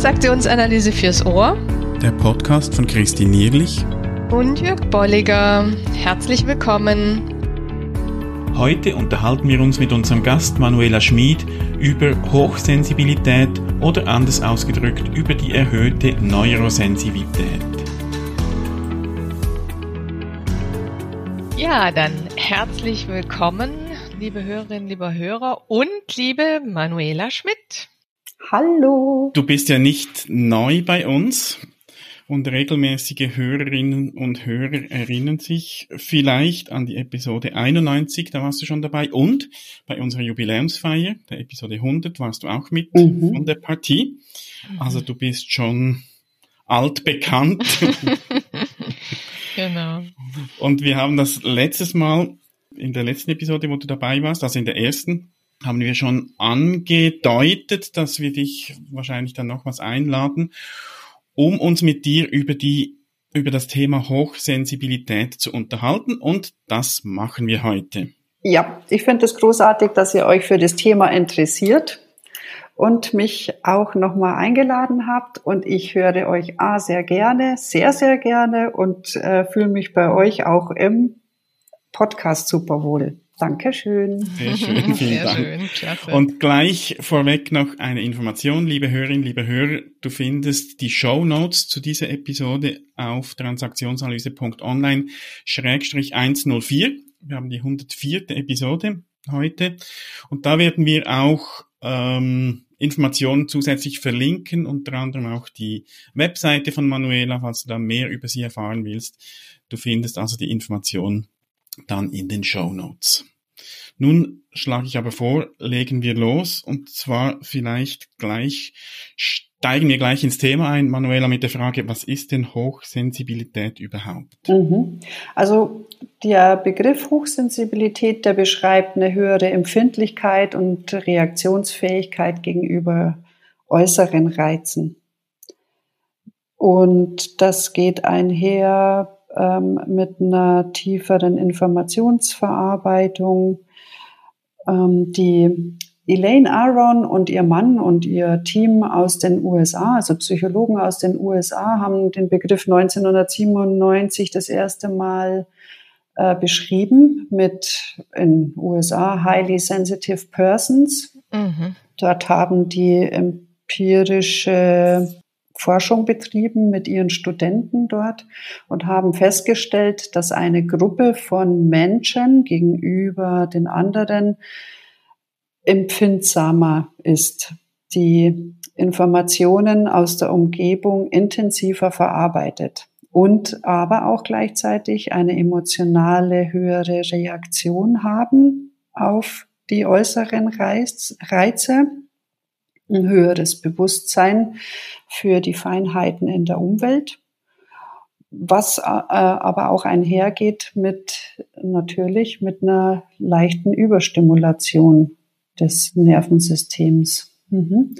Transaktionsanalyse fürs Ohr. Der Podcast von Christine Nierlich und Jörg Bolliger. Herzlich willkommen. Heute unterhalten wir uns mit unserem Gast Manuela Schmid über Hochsensibilität oder anders ausgedrückt über die erhöhte Neurosensitivität. Ja, dann herzlich willkommen, liebe Hörerinnen, lieber Hörer und liebe Manuela Schmidt. Hallo. Du bist ja nicht neu bei uns und regelmäßige Hörerinnen und Hörer erinnern sich vielleicht an die Episode 91, da warst du schon dabei und bei unserer Jubiläumsfeier, der Episode 100, warst du auch mit mhm. von der Partie. Also du bist schon altbekannt. genau. Und wir haben das letztes Mal in der letzten Episode, wo du dabei warst, also in der ersten, haben wir schon angedeutet, dass wir dich wahrscheinlich dann nochmals einladen, um uns mit dir über die über das Thema Hochsensibilität zu unterhalten und das machen wir heute. Ja, ich finde es großartig, dass ihr euch für das Thema interessiert und mich auch nochmal eingeladen habt. Und ich höre euch A sehr gerne, sehr, sehr gerne und äh, fühle mich bei euch auch im Podcast super wohl. Dankeschön. Sehr schön, vielen Sehr Dank. Schön, klasse. Und gleich vorweg noch eine Information, liebe Hörerinnen, liebe Hörer. Du findest die Show Notes zu dieser Episode auf transaktionsanalyse.online-104. Wir haben die 104. Episode heute. Und da werden wir auch ähm, Informationen zusätzlich verlinken, unter anderem auch die Webseite von Manuela, falls du da mehr über sie erfahren willst. Du findest also die Informationen dann in den Show Notes. Nun schlage ich aber vor, legen wir los und zwar vielleicht gleich steigen wir gleich ins Thema ein, Manuela, mit der Frage, was ist denn Hochsensibilität überhaupt? Mhm. Also der Begriff Hochsensibilität, der beschreibt eine höhere Empfindlichkeit und Reaktionsfähigkeit gegenüber äußeren Reizen. Und das geht einher ähm, mit einer tieferen Informationsverarbeitung. Ähm, die Elaine Aron und ihr Mann und ihr Team aus den USA, also Psychologen aus den USA, haben den Begriff 1997 das erste Mal äh, beschrieben mit in USA Highly Sensitive Persons. Mhm. Dort haben die empirische Forschung betrieben mit ihren Studenten dort und haben festgestellt, dass eine Gruppe von Menschen gegenüber den anderen empfindsamer ist, die Informationen aus der Umgebung intensiver verarbeitet und aber auch gleichzeitig eine emotionale höhere Reaktion haben auf die äußeren Reize ein höheres Bewusstsein für die Feinheiten in der Umwelt, was äh, aber auch einhergeht mit natürlich mit einer leichten Überstimulation des Nervensystems. Mhm.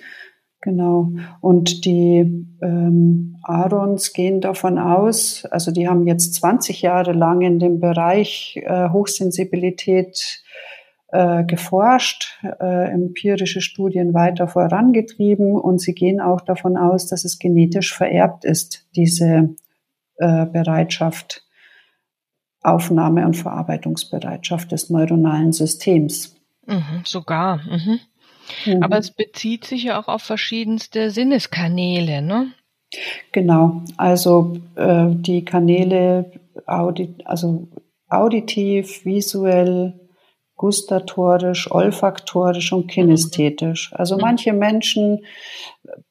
Genau. Und die ähm, Arons gehen davon aus, also die haben jetzt 20 Jahre lang in dem Bereich äh, Hochsensibilität äh, geforscht, äh, empirische Studien weiter vorangetrieben und sie gehen auch davon aus, dass es genetisch vererbt ist, diese äh, Bereitschaft, Aufnahme- und Verarbeitungsbereitschaft des neuronalen Systems. Mhm, sogar. Mhm. Mhm. Aber es bezieht sich ja auch auf verschiedenste Sinneskanäle, ne? Genau, also äh, die Kanäle, audi also auditiv, visuell, gustatorisch, olfaktorisch und kinästhetisch. Also mhm. manche Menschen,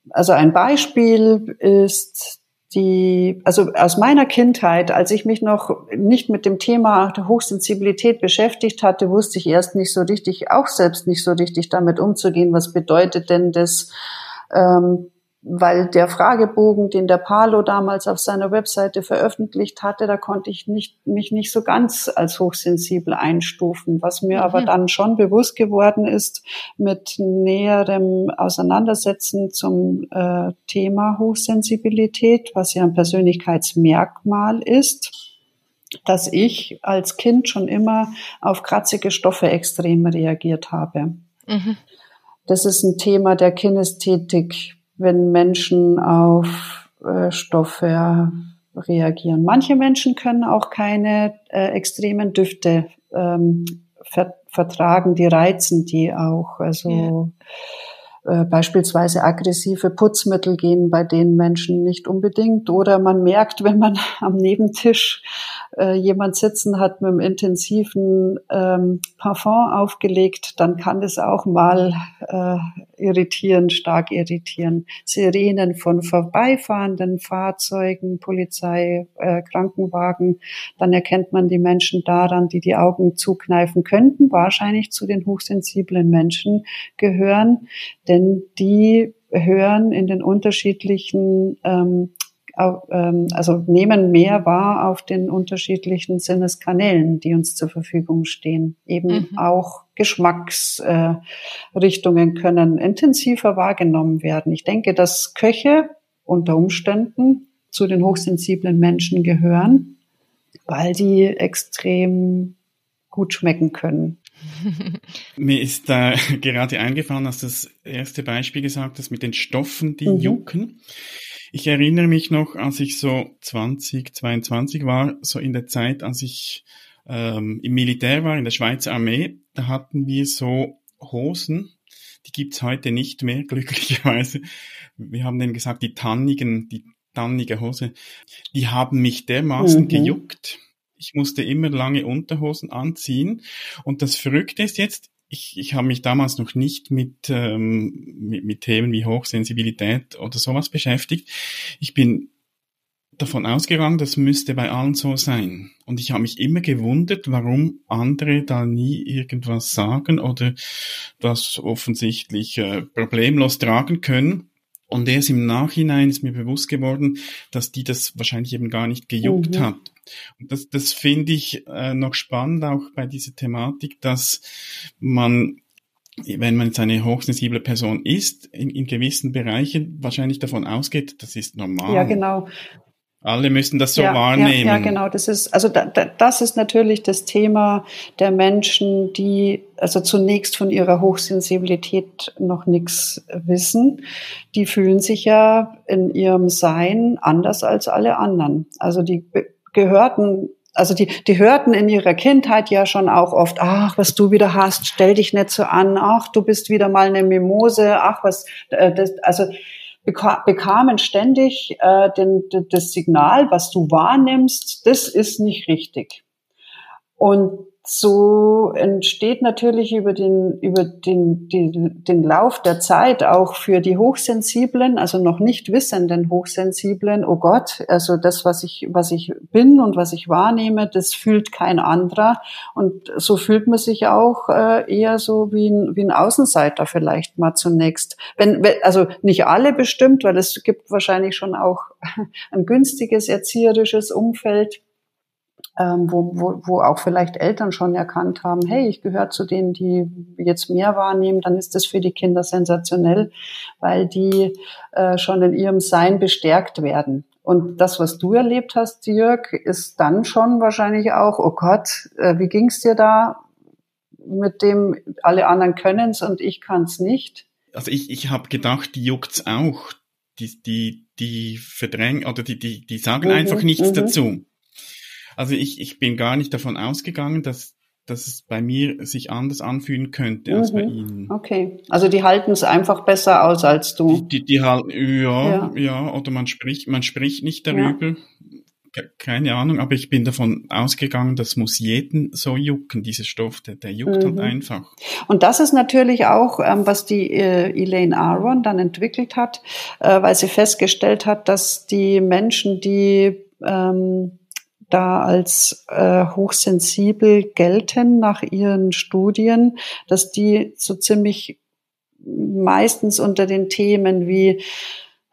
also ein Beispiel ist die, also aus meiner Kindheit, als ich mich noch nicht mit dem Thema der Hochsensibilität beschäftigt hatte, wusste ich erst nicht so richtig, auch selbst nicht so richtig damit umzugehen. Was bedeutet denn das? Ähm, weil der Fragebogen, den der Palo damals auf seiner Webseite veröffentlicht hatte, da konnte ich nicht, mich nicht so ganz als hochsensibel einstufen. Was mir mhm. aber dann schon bewusst geworden ist mit näherem Auseinandersetzen zum äh, Thema Hochsensibilität, was ja ein Persönlichkeitsmerkmal ist, dass ich als Kind schon immer auf kratzige Stoffe extrem reagiert habe. Mhm. Das ist ein Thema der Kinästhetik wenn Menschen auf äh, Stoffe reagieren. Manche Menschen können auch keine äh, extremen Düfte ähm, ver vertragen, die reizen die auch. Also yeah. Äh, beispielsweise aggressive Putzmittel gehen bei den Menschen nicht unbedingt. Oder man merkt, wenn man am Nebentisch äh, jemand sitzen hat mit einem intensiven ähm, Parfum aufgelegt, dann kann das auch mal äh, irritieren, stark irritieren. Sirenen von vorbeifahrenden Fahrzeugen, Polizei, äh, Krankenwagen, dann erkennt man die Menschen daran, die die Augen zukneifen könnten, wahrscheinlich zu den hochsensiblen Menschen gehören, denn die hören in den unterschiedlichen ähm, also nehmen mehr wahr auf den unterschiedlichen Sinneskanälen, die uns zur Verfügung stehen. Eben mhm. auch Geschmacksrichtungen äh, können intensiver wahrgenommen werden. Ich denke, dass Köche unter Umständen zu den hochsensiblen Menschen gehören, weil die extrem gut schmecken können. Mir ist da gerade eingefallen, dass das erste Beispiel gesagt hast mit den Stoffen, die mhm. jucken. Ich erinnere mich noch, als ich so 20, 22 war, so in der Zeit, als ich ähm, im Militär war, in der Schweizer Armee, da hatten wir so Hosen, die gibt's heute nicht mehr, glücklicherweise. Wir haben denen gesagt, die tannigen, die tannige Hose, die haben mich dermaßen mhm. gejuckt. Ich musste immer lange Unterhosen anziehen. Und das Verrückte ist jetzt, ich, ich habe mich damals noch nicht mit, ähm, mit, mit Themen wie Hochsensibilität oder sowas beschäftigt. Ich bin davon ausgegangen, das müsste bei allen so sein. Und ich habe mich immer gewundert, warum andere da nie irgendwas sagen oder das offensichtlich äh, problemlos tragen können. Und erst im Nachhinein ist mir bewusst geworden, dass die das wahrscheinlich eben gar nicht gejuckt mhm. hat. Und das, das finde ich äh, noch spannend auch bei dieser Thematik, dass man wenn man jetzt eine hochsensible Person ist, in, in gewissen Bereichen wahrscheinlich davon ausgeht, das ist normal. Ja, genau. Alle müssen das so ja, wahrnehmen. Ja, ja, genau. Das ist, also da, da, das ist natürlich das Thema der Menschen, die also zunächst von ihrer Hochsensibilität noch nichts wissen. Die fühlen sich ja in ihrem Sein anders als alle anderen. Also die gehörten also die, die hörten in ihrer Kindheit ja schon auch oft, ach, was du wieder hast, stell dich nicht so an, ach, du bist wieder mal eine Mimose, ach, was, äh, das, also bekamen ständig äh, den, das Signal, was du wahrnimmst, das ist nicht richtig. Und so entsteht natürlich über den, über den, den, den Lauf der Zeit auch für die Hochsensiblen, also noch nicht wissenden Hochsensiblen, oh Gott, also das, was ich, was ich bin und was ich wahrnehme, das fühlt kein anderer. Und so fühlt man sich auch äh, eher so wie ein, wie ein Außenseiter vielleicht mal zunächst. Wenn, also nicht alle bestimmt, weil es gibt wahrscheinlich schon auch ein günstiges erzieherisches Umfeld ähm, wo, wo, wo auch vielleicht Eltern schon erkannt haben, hey, ich gehöre zu denen, die jetzt mehr wahrnehmen, dann ist das für die Kinder sensationell, weil die äh, schon in ihrem Sein bestärkt werden. Und das, was du erlebt hast, Jörg, ist dann schon wahrscheinlich auch, oh Gott, äh, wie ging's dir da mit dem, alle anderen können's und ich kann's nicht? Also ich, ich habe gedacht, die juckt's auch. Die, die, die verdrängen oder die, die, die sagen mhm, einfach nichts mhm. dazu. Also ich, ich bin gar nicht davon ausgegangen, dass, dass es bei mir sich anders anfühlen könnte als bei mhm. Ihnen. Okay, also die halten es einfach besser aus als du. Die, die, die halt, ja, ja, ja, oder man spricht, man spricht nicht darüber. Ja. Keine Ahnung, aber ich bin davon ausgegangen, das muss jeden so jucken, dieser Stoff, der, der juckt halt mhm. halt einfach. Und das ist natürlich auch, ähm, was die äh, Elaine Aron dann entwickelt hat, äh, weil sie festgestellt hat, dass die Menschen, die ähm, da als äh, hochsensibel gelten nach ihren Studien, dass die so ziemlich meistens unter den Themen wie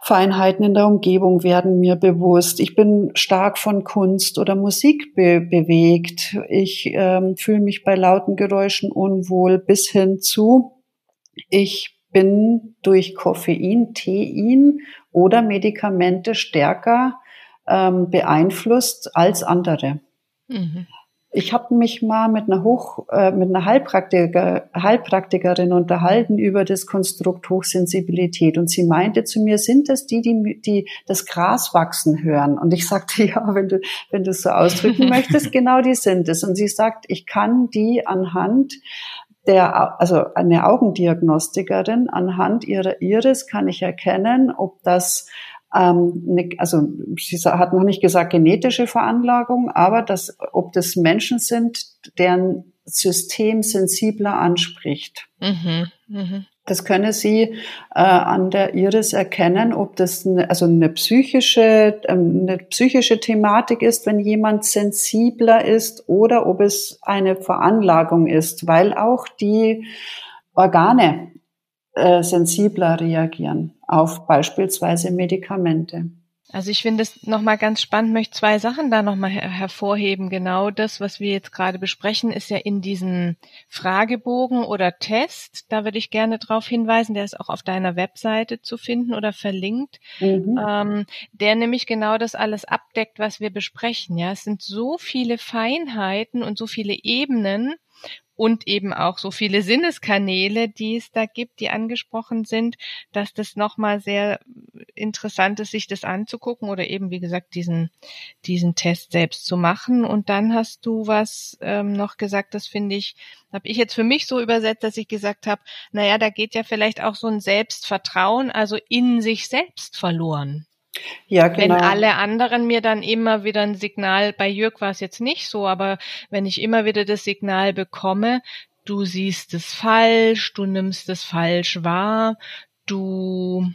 Feinheiten in der Umgebung werden mir bewusst. Ich bin stark von Kunst oder Musik be bewegt. Ich ähm, fühle mich bei lauten Geräuschen unwohl bis hin zu, ich bin durch Koffein, Tein oder Medikamente stärker ähm, beeinflusst als andere. Mhm. ich habe mich mal mit einer Hoch, äh, mit einer Heilpraktiker, Heilpraktikerin unterhalten über das Konstrukt Hochsensibilität und sie meinte zu mir, sind das die, die, die das Gras wachsen hören? Und ich sagte, ja, wenn du, wenn du es so ausdrücken möchtest, genau die sind es. Und sie sagt, ich kann die anhand der, also eine Augendiagnostikerin, anhand ihrer Iris kann ich erkennen, ob das also sie hat noch nicht gesagt genetische Veranlagung, aber dass, ob das Menschen sind, deren System sensibler anspricht. Mhm, mh. Das könne sie äh, an der Iris erkennen, ob das eine, also eine psychische, ähm, eine psychische Thematik ist, wenn jemand sensibler ist, oder ob es eine Veranlagung ist, weil auch die Organe äh, sensibler reagieren auf beispielsweise Medikamente. Also ich finde es nochmal ganz spannend, möchte zwei Sachen da nochmal her hervorheben. Genau das, was wir jetzt gerade besprechen, ist ja in diesem Fragebogen oder Test. Da würde ich gerne darauf hinweisen, der ist auch auf deiner Webseite zu finden oder verlinkt, mhm. ähm, der nämlich genau das alles abdeckt, was wir besprechen. Ja, es sind so viele Feinheiten und so viele Ebenen, und eben auch so viele Sinneskanäle, die es da gibt, die angesprochen sind, dass das nochmal sehr interessant ist, sich das anzugucken oder eben, wie gesagt, diesen, diesen Test selbst zu machen. Und dann hast du was ähm, noch gesagt, das finde ich, habe ich jetzt für mich so übersetzt, dass ich gesagt habe, naja, da geht ja vielleicht auch so ein Selbstvertrauen, also in sich selbst verloren. Ja, genau. Wenn alle anderen mir dann immer wieder ein Signal, bei Jörg war es jetzt nicht so, aber wenn ich immer wieder das Signal bekomme, du siehst es falsch, du nimmst es falsch wahr, du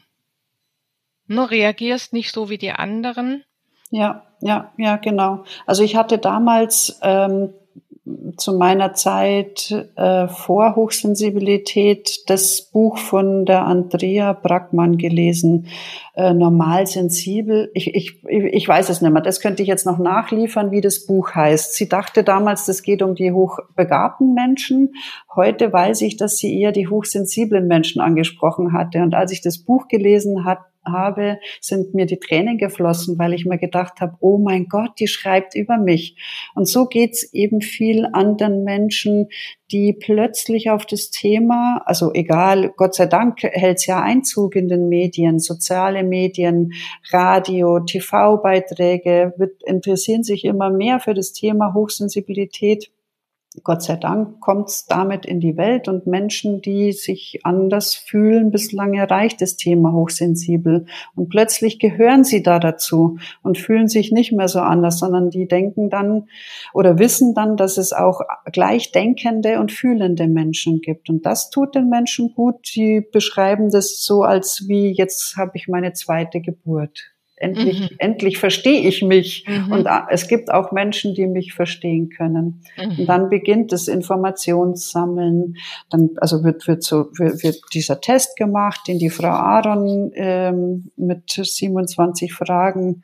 nur ne, reagierst nicht so wie die anderen. Ja, ja, ja, genau. Also ich hatte damals ähm, zu meiner Zeit äh, vor Hochsensibilität das Buch von der Andrea Brackmann gelesen, äh, Normal sensibel. Ich, ich, ich weiß es nicht mehr. Das könnte ich jetzt noch nachliefern, wie das Buch heißt. Sie dachte damals, das geht um die hochbegabten Menschen. Heute weiß ich, dass sie eher die hochsensiblen Menschen angesprochen hatte. Und als ich das Buch gelesen hat, habe, sind mir die Tränen geflossen, weil ich mir gedacht habe, oh mein Gott, die schreibt über mich. Und so geht's eben viel anderen Menschen, die plötzlich auf das Thema, also egal, Gott sei Dank hält's ja Einzug in den Medien, soziale Medien, Radio, TV-Beiträge, interessieren sich immer mehr für das Thema Hochsensibilität Gott sei Dank kommt es damit in die Welt und Menschen, die sich anders fühlen, bislang erreicht das Thema hochsensibel. Und plötzlich gehören sie da dazu und fühlen sich nicht mehr so anders, sondern die denken dann oder wissen dann, dass es auch gleichdenkende und fühlende Menschen gibt. Und das tut den Menschen gut. Die beschreiben das so als wie, jetzt habe ich meine zweite Geburt. Endlich, mhm. endlich verstehe ich mich. Mhm. Und es gibt auch Menschen, die mich verstehen können. Mhm. Und dann beginnt das Informationssammeln. Dann, also wird, wird so, wird, wird dieser Test gemacht, den die Frau Aaron ähm, mit 27 Fragen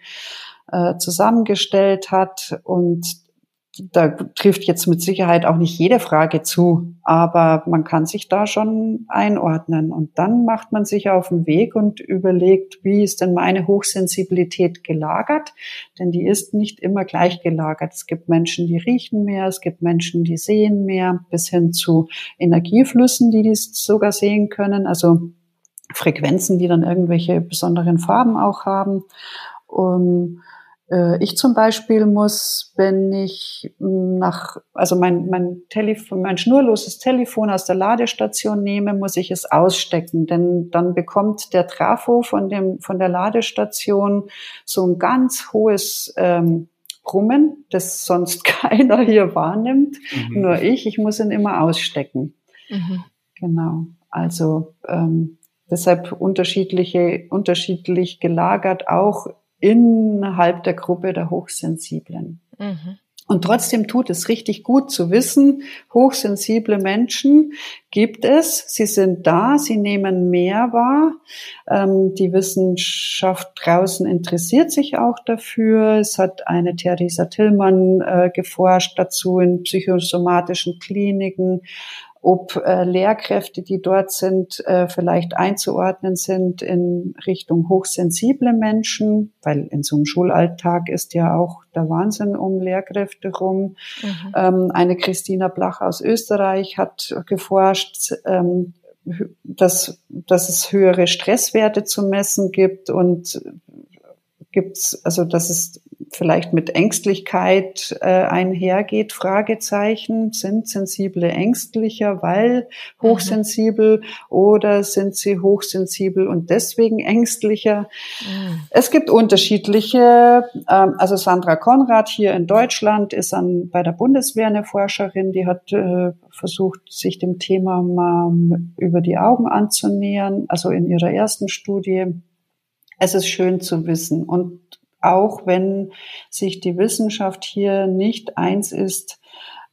äh, zusammengestellt hat. Und da trifft jetzt mit Sicherheit auch nicht jede Frage zu, aber man kann sich da schon einordnen. Und dann macht man sich auf den Weg und überlegt, wie ist denn meine Hochsensibilität gelagert? Denn die ist nicht immer gleich gelagert. Es gibt Menschen, die riechen mehr, es gibt Menschen, die sehen mehr, bis hin zu Energieflüssen, die dies sogar sehen können. Also Frequenzen, die dann irgendwelche besonderen Farben auch haben. Und äh, ich zum Beispiel muss, wenn ich nach, also mein, mein Telefon, mein schnurloses Telefon aus der Ladestation nehme, muss ich es ausstecken, denn dann bekommt der Trafo von dem, von der Ladestation so ein ganz hohes, ähm, Brummen, das sonst keiner hier wahrnimmt, mhm. nur ich. Ich muss ihn immer ausstecken. Mhm. Genau. Also ähm, deshalb unterschiedliche, unterschiedlich gelagert auch innerhalb der Gruppe der Hochsensiblen. Mhm. Und trotzdem tut es richtig gut zu wissen, hochsensible Menschen gibt es, sie sind da, sie nehmen mehr wahr. Ähm, die Wissenschaft draußen interessiert sich auch dafür. Es hat eine Theresa Tillmann äh, geforscht dazu in psychosomatischen Kliniken. Ob äh, Lehrkräfte, die dort sind, äh, vielleicht einzuordnen sind in Richtung hochsensible Menschen, weil in so einem Schulalltag ist ja auch der Wahnsinn um Lehrkräfte rum. Mhm. Ähm, eine Christina Blach aus Österreich hat geforscht, ähm, dass, dass es höhere Stresswerte zu messen gibt und gibt's, also dass es vielleicht mit Ängstlichkeit äh, einhergeht, Fragezeichen, sind sensible ängstlicher, weil hochsensibel mhm. oder sind sie hochsensibel und deswegen ängstlicher? Mhm. Es gibt unterschiedliche, ähm, also Sandra Konrad hier in Deutschland ist an, bei der Bundeswehr eine Forscherin, die hat äh, versucht, sich dem Thema mal über die Augen anzunähern, also in ihrer ersten Studie. Es ist schön zu wissen und auch wenn sich die Wissenschaft hier nicht eins ist,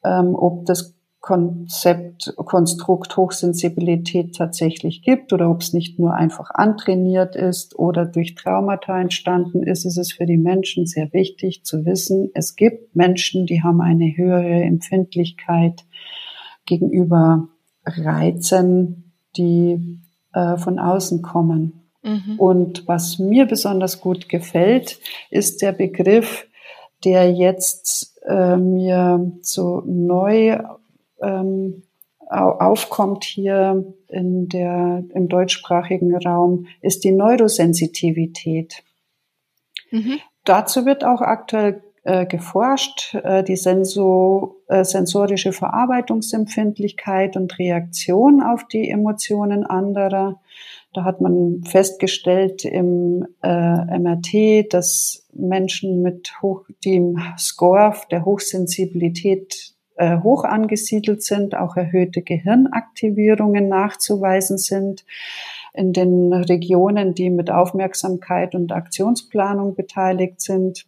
ähm, ob das Konzept, Konstrukt Hochsensibilität tatsächlich gibt oder ob es nicht nur einfach antrainiert ist oder durch Traumata entstanden ist, ist es für die Menschen sehr wichtig zu wissen, es gibt Menschen, die haben eine höhere Empfindlichkeit gegenüber Reizen, die äh, von außen kommen. Mhm. Und was mir besonders gut gefällt, ist der Begriff, der jetzt äh, mir so neu ähm, aufkommt hier in der, im deutschsprachigen Raum, ist die Neurosensitivität. Mhm. Dazu wird auch aktuell äh, geforscht, äh, die Senso, äh, sensorische Verarbeitungsempfindlichkeit und Reaktion auf die Emotionen anderer. Da hat man festgestellt im äh, MRT, dass Menschen mit hoch, die im Score der Hochsensibilität äh, hoch angesiedelt sind, auch erhöhte Gehirnaktivierungen nachzuweisen sind. In den Regionen, die mit Aufmerksamkeit und Aktionsplanung beteiligt sind.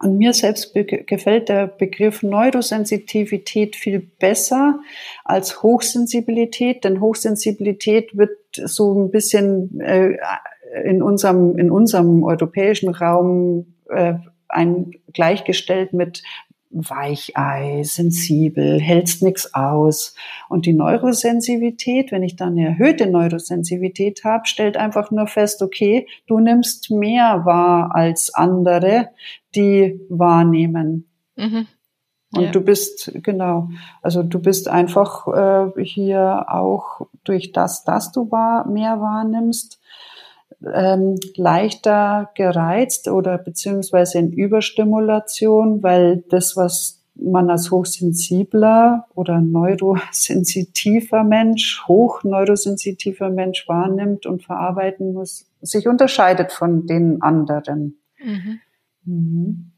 Und mir selbst gefällt der Begriff Neurosensitivität viel besser als Hochsensibilität, denn Hochsensibilität wird so ein bisschen äh, in unserem in unserem europäischen Raum äh, ein gleichgestellt mit Weichei, sensibel, hältst nix aus. Und die Neurosensivität, wenn ich dann eine erhöhte Neurosensivität habe, stellt einfach nur fest, okay, du nimmst mehr wahr als andere, die wahrnehmen. Mhm. Und ja. du bist, genau, also du bist einfach äh, hier auch durch das, dass du wahr, mehr wahrnimmst, ähm, leichter gereizt oder beziehungsweise in Überstimulation, weil das, was man als hochsensibler oder neurosensitiver Mensch, hochneurosensitiver Mensch wahrnimmt und verarbeiten muss, sich unterscheidet von den anderen. Mhm. Mhm.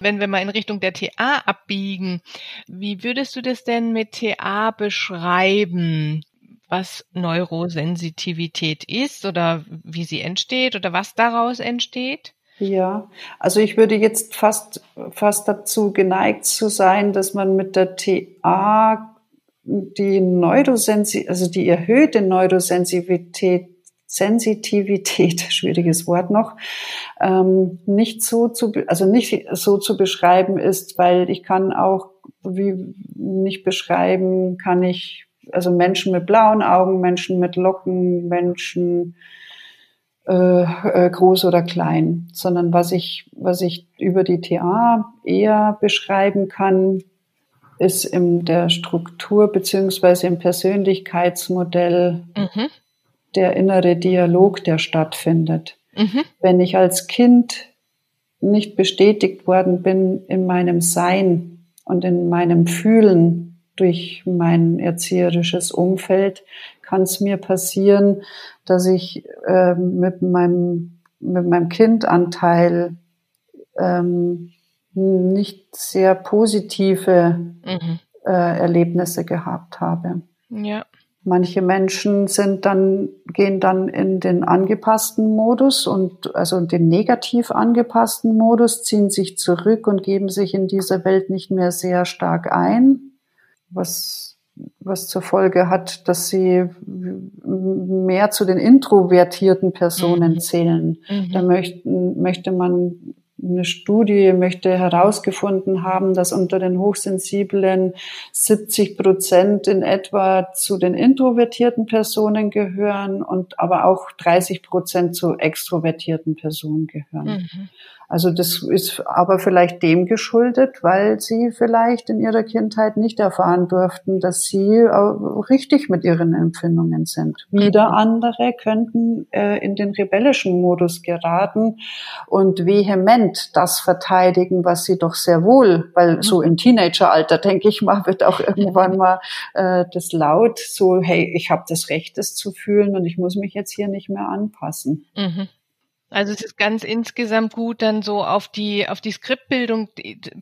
Wenn wir mal in Richtung der TA abbiegen, wie würdest du das denn mit TA beschreiben? was Neurosensitivität ist oder wie sie entsteht oder was daraus entsteht? Ja, also ich würde jetzt fast, fast dazu geneigt zu sein, dass man mit der TA die Neurosensi also die erhöhte Neurosensitivität Sensitivität, schwieriges Wort noch, ähm, nicht so zu, also nicht so zu beschreiben ist, weil ich kann auch wie nicht beschreiben, kann ich also Menschen mit blauen Augen, Menschen mit Locken, Menschen äh, äh, groß oder klein, sondern was ich, was ich über die TA eher beschreiben kann, ist in der Struktur beziehungsweise im Persönlichkeitsmodell mhm. Der innere Dialog, der stattfindet. Mhm. Wenn ich als Kind nicht bestätigt worden bin in meinem Sein und in meinem Fühlen, durch mein erzieherisches Umfeld kann es mir passieren, dass ich äh, mit meinem mit meinem Kindanteil ähm, nicht sehr positive mhm. äh, Erlebnisse gehabt habe. Ja. Manche Menschen sind dann, gehen dann in den angepassten Modus und also den negativ angepassten Modus, ziehen sich zurück und geben sich in dieser Welt nicht mehr sehr stark ein was, was zur Folge hat, dass sie mehr zu den introvertierten Personen mhm. zählen. Mhm. Da möchten, möchte man eine Studie möchte herausgefunden haben, dass unter den Hochsensiblen 70 Prozent in etwa zu den introvertierten Personen gehören und aber auch 30 Prozent zu extrovertierten Personen gehören. Mhm. Also das ist aber vielleicht dem geschuldet, weil sie vielleicht in ihrer Kindheit nicht erfahren durften, dass sie richtig mit ihren Empfindungen sind. Wieder mhm. andere könnten äh, in den rebellischen Modus geraten und vehement das verteidigen, was sie doch sehr wohl, weil so im Teenageralter, denke ich mal, wird auch irgendwann mal äh, das laut, so, hey, ich habe das Recht, das zu fühlen und ich muss mich jetzt hier nicht mehr anpassen. Mhm. Also es ist ganz insgesamt gut, dann so auf die auf die Skriptbildung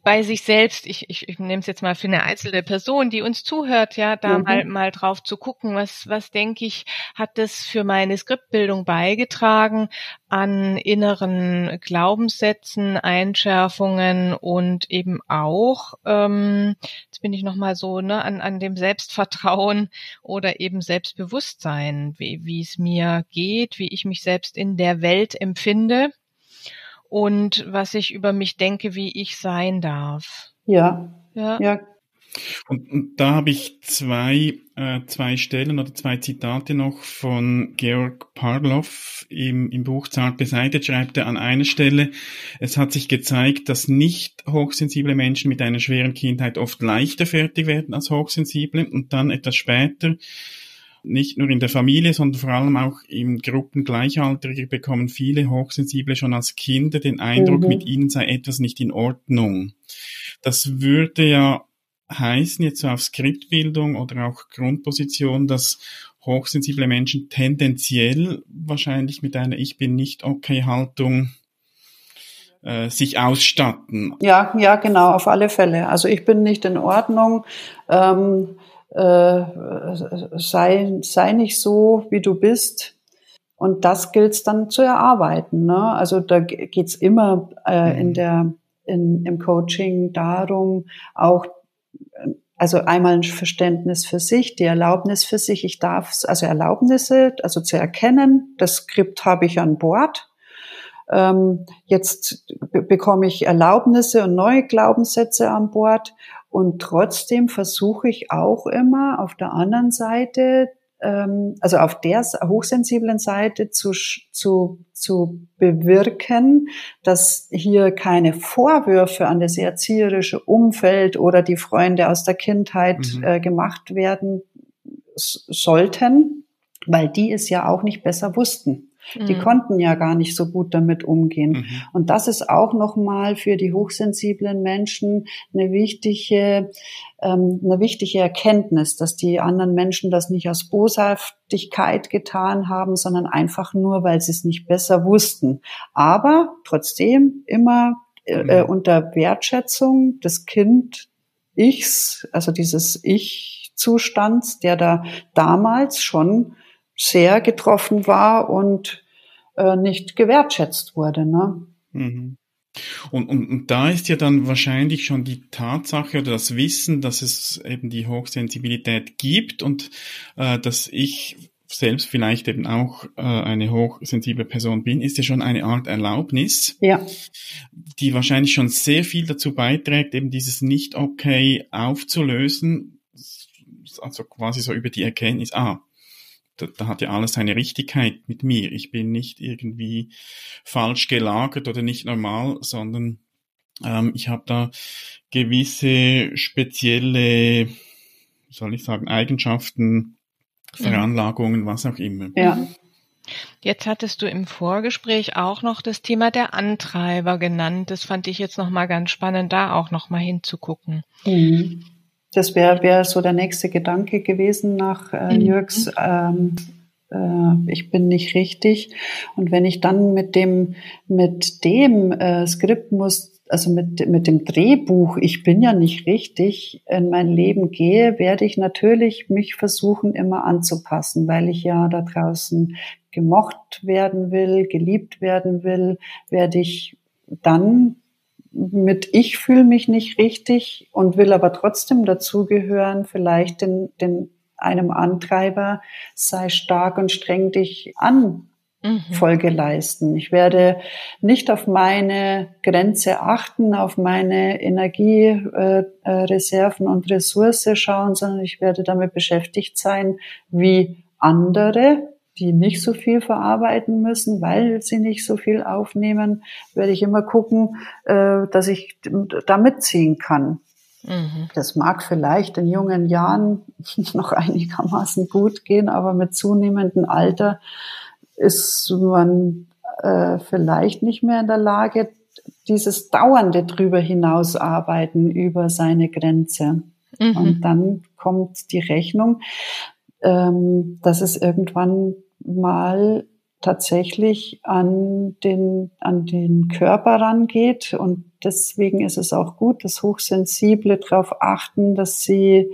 bei sich selbst. Ich, ich, ich nehme es jetzt mal für eine einzelne Person, die uns zuhört, ja, da mhm. mal mal drauf zu gucken, was was denke ich, hat das für meine Skriptbildung beigetragen an inneren Glaubenssätzen, Einschärfungen und eben auch, ähm, jetzt bin ich noch mal so ne an an dem Selbstvertrauen oder eben Selbstbewusstsein, wie wie es mir geht, wie ich mich selbst in der Welt empfinde empfinde und was ich über mich denke, wie ich sein darf. Ja. Ja. ja. Und, und da habe ich zwei, äh, zwei Stellen oder zwei Zitate noch von Georg Parloff im, im Buch Zart beseitigt, schreibt er an einer Stelle, es hat sich gezeigt, dass nicht hochsensible Menschen mit einer schweren Kindheit oft leichter fertig werden als hochsensible und dann etwas später nicht nur in der Familie, sondern vor allem auch in Gruppen Gleichaltriger bekommen viele Hochsensible schon als Kinder den Eindruck, mhm. mit ihnen sei etwas nicht in Ordnung. Das würde ja heißen, jetzt so auf Skriptbildung oder auch Grundposition, dass hochsensible Menschen tendenziell wahrscheinlich mit einer Ich bin nicht okay Haltung äh, sich ausstatten. Ja, ja, genau, auf alle Fälle. Also ich bin nicht in Ordnung. Ähm, äh, sei, sei nicht so, wie du bist. Und das gilt dann zu erarbeiten. Ne? Also da geht's immer äh, in mhm. der, in, im Coaching darum, auch also einmal ein Verständnis für sich, die Erlaubnis für sich. Ich darf, also Erlaubnisse, also zu erkennen, das Skript habe ich an Bord. Ähm, jetzt bekomme ich Erlaubnisse und neue Glaubenssätze an Bord und trotzdem versuche ich auch immer auf der anderen Seite, ähm, also auf der hochsensiblen Seite zu, zu, zu bewirken, dass hier keine Vorwürfe an das erzieherische Umfeld oder die Freunde aus der Kindheit mhm. äh, gemacht werden sollten, weil die es ja auch nicht besser wussten. Die mhm. konnten ja gar nicht so gut damit umgehen. Mhm. Und das ist auch nochmal für die hochsensiblen Menschen eine wichtige, ähm, eine wichtige Erkenntnis, dass die anderen Menschen das nicht aus Boshaftigkeit getan haben, sondern einfach nur, weil sie es nicht besser wussten. Aber trotzdem immer äh, mhm. äh unter Wertschätzung des Kind Ichs, also dieses Ich-Zustands, der da damals schon sehr getroffen war und äh, nicht gewertschätzt wurde. Ne? Mhm. Und, und, und da ist ja dann wahrscheinlich schon die Tatsache oder das Wissen, dass es eben die Hochsensibilität gibt und äh, dass ich selbst vielleicht eben auch äh, eine hochsensible Person bin, ist ja schon eine Art Erlaubnis, ja. die wahrscheinlich schon sehr viel dazu beiträgt, eben dieses Nicht-Okay aufzulösen, also quasi so über die Erkenntnis, ah, da, da hat ja alles seine Richtigkeit mit mir. Ich bin nicht irgendwie falsch gelagert oder nicht normal, sondern ähm, ich habe da gewisse spezielle, wie soll ich sagen, Eigenschaften, Veranlagungen, was auch immer. Ja. Jetzt hattest du im Vorgespräch auch noch das Thema der Antreiber genannt. Das fand ich jetzt nochmal ganz spannend, da auch nochmal hinzugucken. Mhm. Das wäre wär so der nächste Gedanke gewesen nach äh, mhm. Jürgs, ähm, äh, ich bin nicht richtig. Und wenn ich dann mit dem, mit dem äh, Skript muss, also mit, mit dem Drehbuch, ich bin ja nicht richtig, in mein Leben gehe, werde ich natürlich mich versuchen, immer anzupassen, weil ich ja da draußen gemocht werden will, geliebt werden will, werde ich dann mit ich fühle mich nicht richtig und will aber trotzdem dazugehören, vielleicht den, den einem Antreiber, sei stark und streng dich an mhm. Folge leisten. Ich werde nicht auf meine Grenze achten, auf meine Energiereserven äh, und Ressource schauen, sondern ich werde damit beschäftigt sein, wie andere, die nicht so viel verarbeiten müssen, weil sie nicht so viel aufnehmen, werde ich immer gucken, äh, dass ich da mitziehen kann. Mhm. Das mag vielleicht in jungen Jahren noch einigermaßen gut gehen, aber mit zunehmendem Alter ist man äh, vielleicht nicht mehr in der Lage, dieses dauernde drüber hinaus arbeiten über seine Grenze. Mhm. Und dann kommt die Rechnung, ähm, dass es irgendwann mal tatsächlich an den, an den Körper rangeht. Und deswegen ist es auch gut, dass Hochsensible darauf achten, dass sie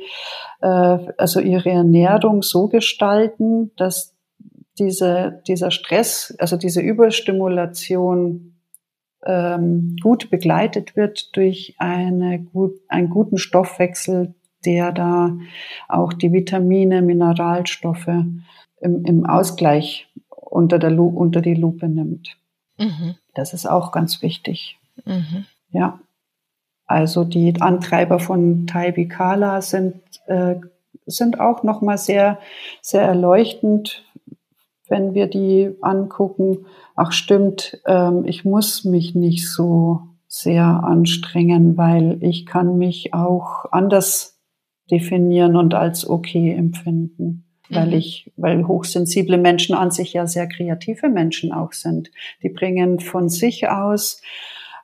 äh, also ihre Ernährung so gestalten, dass diese, dieser Stress, also diese Überstimulation ähm, gut begleitet wird durch eine gut, einen guten Stoffwechsel, der da auch die Vitamine, Mineralstoffe im, im Ausgleich unter, der Lu unter die Lupe nimmt. Mhm. Das ist auch ganz wichtig. Mhm. Ja. Also die Antreiber von Taibi Kala sind, äh, sind auch nochmal sehr, sehr erleuchtend, wenn wir die angucken. Ach stimmt, ähm, ich muss mich nicht so sehr anstrengen, weil ich kann mich auch anders definieren und als okay empfinden weil mhm. ich, weil hochsensible Menschen an sich ja sehr kreative Menschen auch sind. Die bringen von sich aus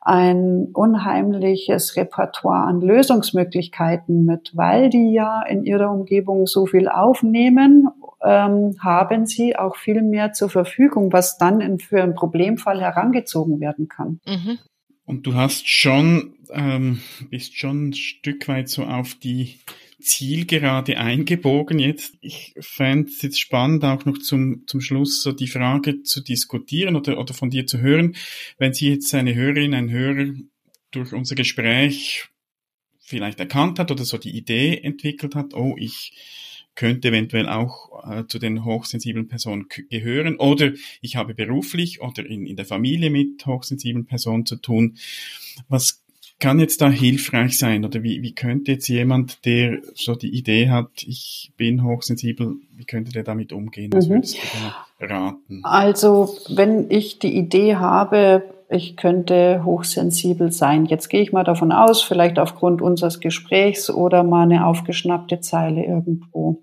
ein unheimliches Repertoire an Lösungsmöglichkeiten mit, weil die ja in ihrer Umgebung so viel aufnehmen, ähm, haben sie auch viel mehr zur Verfügung, was dann in, für einen Problemfall herangezogen werden kann. Mhm. Und du hast schon, ähm, bist schon ein Stück weit so auf die zielgerade eingebogen jetzt. Ich fände es jetzt spannend, auch noch zum, zum Schluss so die Frage zu diskutieren oder, oder von dir zu hören. Wenn Sie jetzt eine Hörerin, ein Hörer durch unser Gespräch vielleicht erkannt hat oder so die Idee entwickelt hat, oh, ich könnte eventuell auch äh, zu den hochsensiblen Personen gehören oder ich habe beruflich oder in, in der Familie mit hochsensiblen Personen zu tun. Was kann jetzt da hilfreich sein? Oder wie, wie könnte jetzt jemand, der so die Idee hat, ich bin hochsensibel, wie könnte der damit umgehen? Was mhm. würdest du raten? Also, wenn ich die Idee habe, ich könnte hochsensibel sein. Jetzt gehe ich mal davon aus, vielleicht aufgrund unseres Gesprächs oder mal eine aufgeschnappte Zeile irgendwo.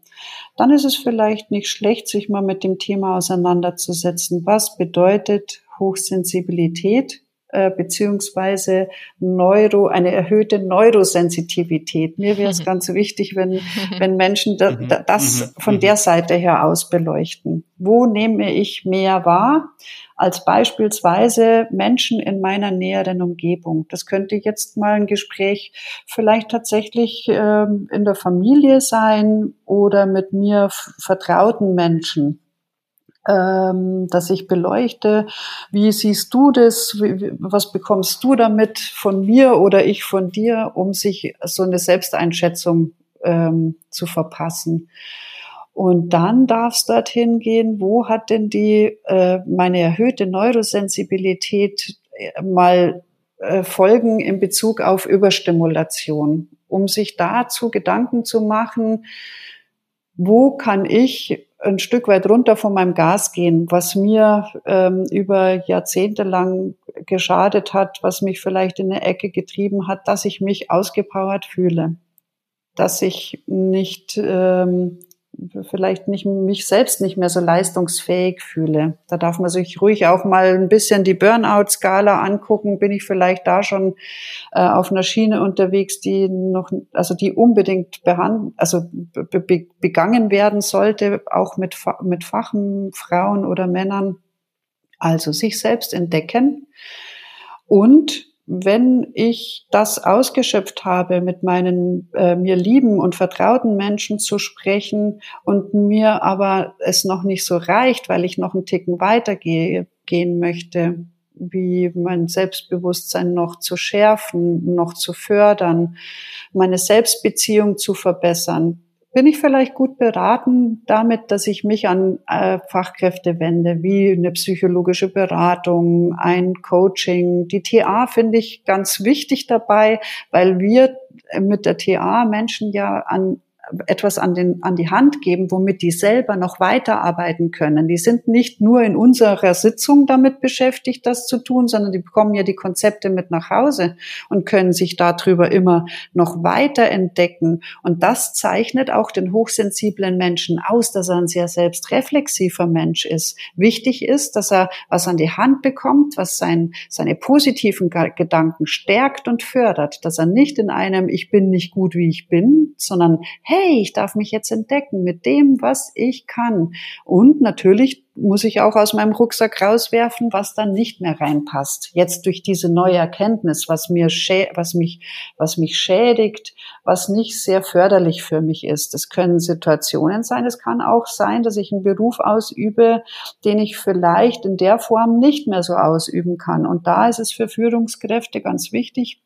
Dann ist es vielleicht nicht schlecht, sich mal mit dem Thema auseinanderzusetzen. Was bedeutet Hochsensibilität äh, beziehungsweise Neuro, eine erhöhte Neurosensitivität. Mir wäre es mhm. ganz wichtig, wenn, wenn Menschen da, mhm. da, das mhm. von der Seite her aus beleuchten. Wo nehme ich mehr wahr? Als beispielsweise Menschen in meiner näheren Umgebung. Das könnte jetzt mal ein Gespräch vielleicht tatsächlich ähm, in der Familie sein oder mit mir vertrauten Menschen ähm, dass ich beleuchte, wie siehst du das, was bekommst du damit von mir oder ich von dir, um sich so eine Selbsteinschätzung ähm, zu verpassen. Und dann darf es dorthin gehen, wo hat denn die äh, meine erhöhte Neurosensibilität äh, mal äh, Folgen in Bezug auf Überstimulation, um sich dazu Gedanken zu machen, wo kann ich ein Stück weit runter von meinem Gas gehen, was mir ähm, über Jahrzehnte lang geschadet hat, was mich vielleicht in eine Ecke getrieben hat, dass ich mich ausgepowert fühle, dass ich nicht ähm, vielleicht nicht mich selbst nicht mehr so leistungsfähig fühle. Da darf man sich ruhig auch mal ein bisschen die Burnout-Skala angucken. Bin ich vielleicht da schon äh, auf einer Schiene unterwegs, die noch, also die unbedingt behandelt, also be begangen werden sollte, auch mit mit Fachen, Frauen oder Männern. Also sich selbst entdecken und wenn ich das ausgeschöpft habe, mit meinen äh, mir lieben und vertrauten Menschen zu sprechen und mir aber es noch nicht so reicht, weil ich noch einen Ticken weitergehe, gehen möchte, wie mein Selbstbewusstsein noch zu schärfen, noch zu fördern, meine Selbstbeziehung zu verbessern, bin ich vielleicht gut beraten damit, dass ich mich an äh, Fachkräfte wende, wie eine psychologische Beratung, ein Coaching. Die TA finde ich ganz wichtig dabei, weil wir mit der TA Menschen ja an etwas an, den, an die Hand geben, womit die selber noch weiterarbeiten können. Die sind nicht nur in unserer Sitzung damit beschäftigt, das zu tun, sondern die bekommen ja die Konzepte mit nach Hause und können sich darüber immer noch weiter entdecken. Und das zeichnet auch den hochsensiblen Menschen aus, dass er ein sehr selbstreflexiver Mensch ist. Wichtig ist, dass er was an die Hand bekommt, was sein, seine positiven Gedanken stärkt und fördert, dass er nicht in einem Ich bin nicht gut, wie ich bin, sondern hey, hey, ich darf mich jetzt entdecken mit dem, was ich kann. Und natürlich muss ich auch aus meinem Rucksack rauswerfen, was dann nicht mehr reinpasst. Jetzt durch diese neue Erkenntnis, was mir, was mich, was mich schädigt, was nicht sehr förderlich für mich ist. Das können Situationen sein. Es kann auch sein, dass ich einen Beruf ausübe, den ich vielleicht in der Form nicht mehr so ausüben kann. Und da ist es für Führungskräfte ganz wichtig,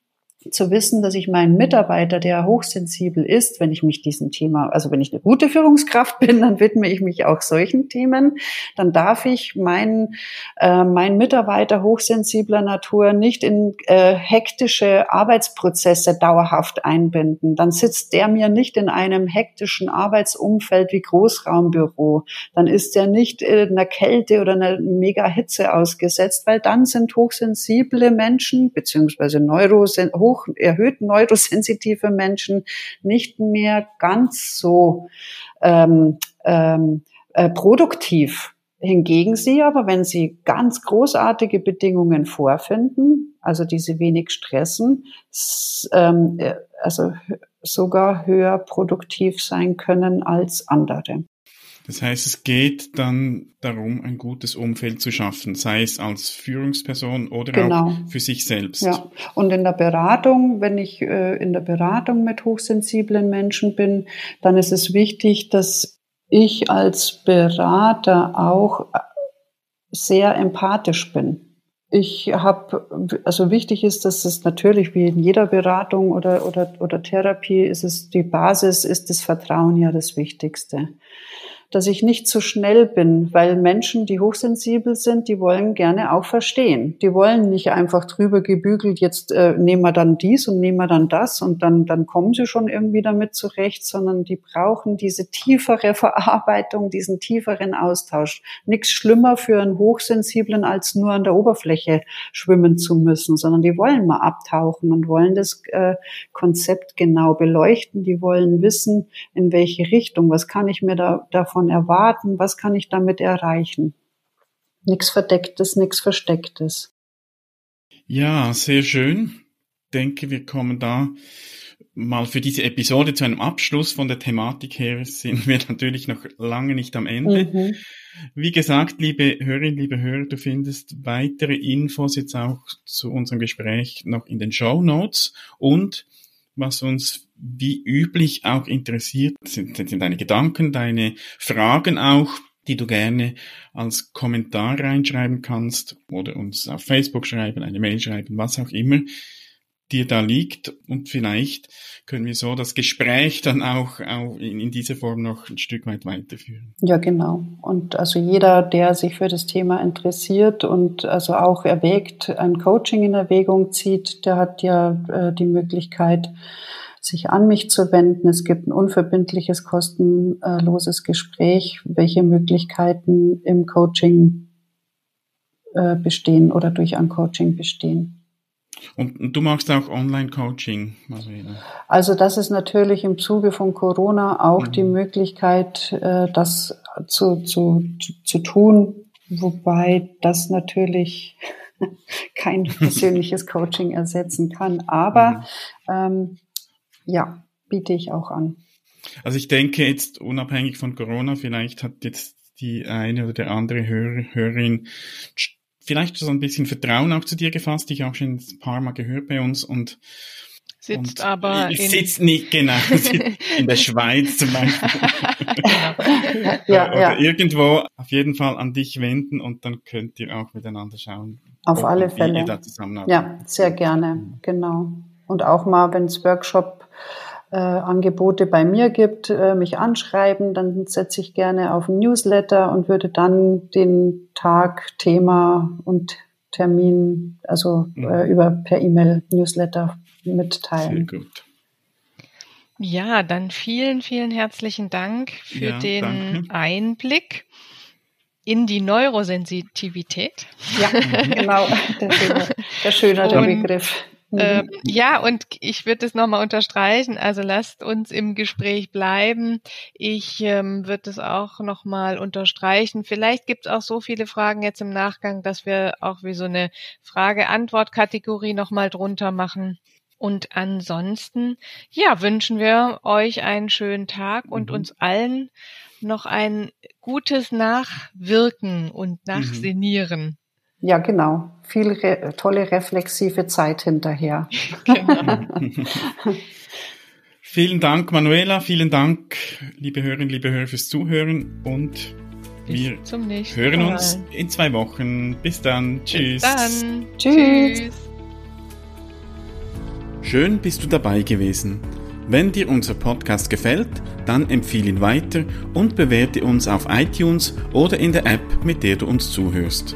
zu wissen, dass ich meinen Mitarbeiter, der hochsensibel ist, wenn ich mich diesem Thema, also wenn ich eine gute Führungskraft bin, dann widme ich mich auch solchen Themen, dann darf ich meinen, äh, meinen Mitarbeiter hochsensibler Natur nicht in äh, hektische Arbeitsprozesse dauerhaft einbinden. Dann sitzt der mir nicht in einem hektischen Arbeitsumfeld wie Großraumbüro. Dann ist er nicht in einer Kälte oder einer mega Hitze ausgesetzt, weil dann sind hochsensible Menschen beziehungsweise Neurosen hoch erhöht neurosensitive Menschen nicht mehr ganz so ähm, ähm, äh, produktiv. Hingegen sie aber, wenn sie ganz großartige Bedingungen vorfinden, also diese wenig stressen, ähm, äh, also sogar höher produktiv sein können als andere. Das heißt, es geht dann darum, ein gutes Umfeld zu schaffen, sei es als Führungsperson oder genau. auch für sich selbst. Ja, und in der Beratung, wenn ich äh, in der Beratung mit hochsensiblen Menschen bin, dann ist es wichtig, dass ich als Berater auch äh, sehr empathisch bin. Ich habe, also wichtig ist, dass es natürlich wie in jeder Beratung oder, oder, oder Therapie ist es die Basis, ist das Vertrauen ja das Wichtigste dass ich nicht zu schnell bin, weil Menschen, die hochsensibel sind, die wollen gerne auch verstehen. Die wollen nicht einfach drüber gebügelt, jetzt äh, nehmen wir dann dies und nehmen wir dann das und dann, dann kommen sie schon irgendwie damit zurecht, sondern die brauchen diese tiefere Verarbeitung, diesen tieferen Austausch. Nichts schlimmer für einen Hochsensiblen, als nur an der Oberfläche schwimmen zu müssen, sondern die wollen mal abtauchen und wollen das äh, Konzept genau beleuchten. Die wollen wissen, in welche Richtung, was kann ich mir da davon davon erwarten? Was kann ich damit erreichen? Nichts Verdecktes, nichts Verstecktes. Ja, sehr schön. Ich denke, wir kommen da mal für diese Episode zu einem Abschluss von der Thematik her sind wir natürlich noch lange nicht am Ende. Mhm. Wie gesagt, liebe Hörerinnen, liebe Hörer, du findest weitere Infos jetzt auch zu unserem Gespräch noch in den Show Notes und was uns wie üblich auch interessiert, sind, sind deine Gedanken, deine Fragen auch, die du gerne als Kommentar reinschreiben kannst oder uns auf Facebook schreiben, eine Mail schreiben, was auch immer dir da liegt. Und vielleicht können wir so das Gespräch dann auch, auch in, in dieser Form noch ein Stück weit weiterführen. Ja, genau. Und also jeder, der sich für das Thema interessiert und also auch erwägt, ein Coaching in Erwägung zieht, der hat ja äh, die Möglichkeit, sich an mich zu wenden. Es gibt ein unverbindliches, kostenloses Gespräch, welche Möglichkeiten im Coaching äh, bestehen oder durch ein Coaching bestehen. Und du machst auch Online-Coaching, Also das ist natürlich im Zuge von Corona auch mhm. die Möglichkeit, äh, das zu, zu, zu tun, wobei das natürlich kein persönliches Coaching ersetzen kann. Aber mhm. ähm, ja, biete ich auch an. Also ich denke jetzt unabhängig von Corona, vielleicht hat jetzt die eine oder der andere Hörer, Hörerin vielleicht so ein bisschen Vertrauen auch zu dir gefasst, dich auch schon ein paar Mal gehört bei uns und sitzt und aber in sitzt nicht genau in der Schweiz zum Beispiel. Ja, ja, oder ja. irgendwo. Auf jeden Fall an dich wenden und dann könnt ihr auch miteinander schauen auf alle Fälle. ja sehr gerne. Genau und auch mal wenn es Workshop äh, Angebote bei mir gibt, äh, mich anschreiben, dann setze ich gerne auf ein Newsletter und würde dann den Tag, Thema und Termin, also mhm. äh, über per E-Mail Newsletter mitteilen. Sehr gut. Ja, dann vielen, vielen herzlichen Dank für ja, den danke. Einblick in die Neurosensitivität. Ja, genau, der schöne, der schönere Begriff. Äh, ja, und ich würde es nochmal unterstreichen. Also lasst uns im Gespräch bleiben. Ich ähm, würde es auch nochmal unterstreichen. Vielleicht gibt es auch so viele Fragen jetzt im Nachgang, dass wir auch wie so eine Frage-Antwort-Kategorie nochmal drunter machen. Und ansonsten, ja, wünschen wir euch einen schönen Tag und mhm. uns allen noch ein gutes Nachwirken und mhm. Ja, genau. Viel re tolle reflexive Zeit hinterher. Genau. vielen Dank, Manuela. Vielen Dank, liebe Hörerinnen, liebe Hörer, fürs Zuhören und wir hören Mal. uns in zwei Wochen. Bis dann. Tschüss. Bis dann. Tschüss. Tschüss. Schön bist du dabei gewesen. Wenn dir unser Podcast gefällt, dann empfehle ihn weiter und bewerte uns auf iTunes oder in der App, mit der du uns zuhörst.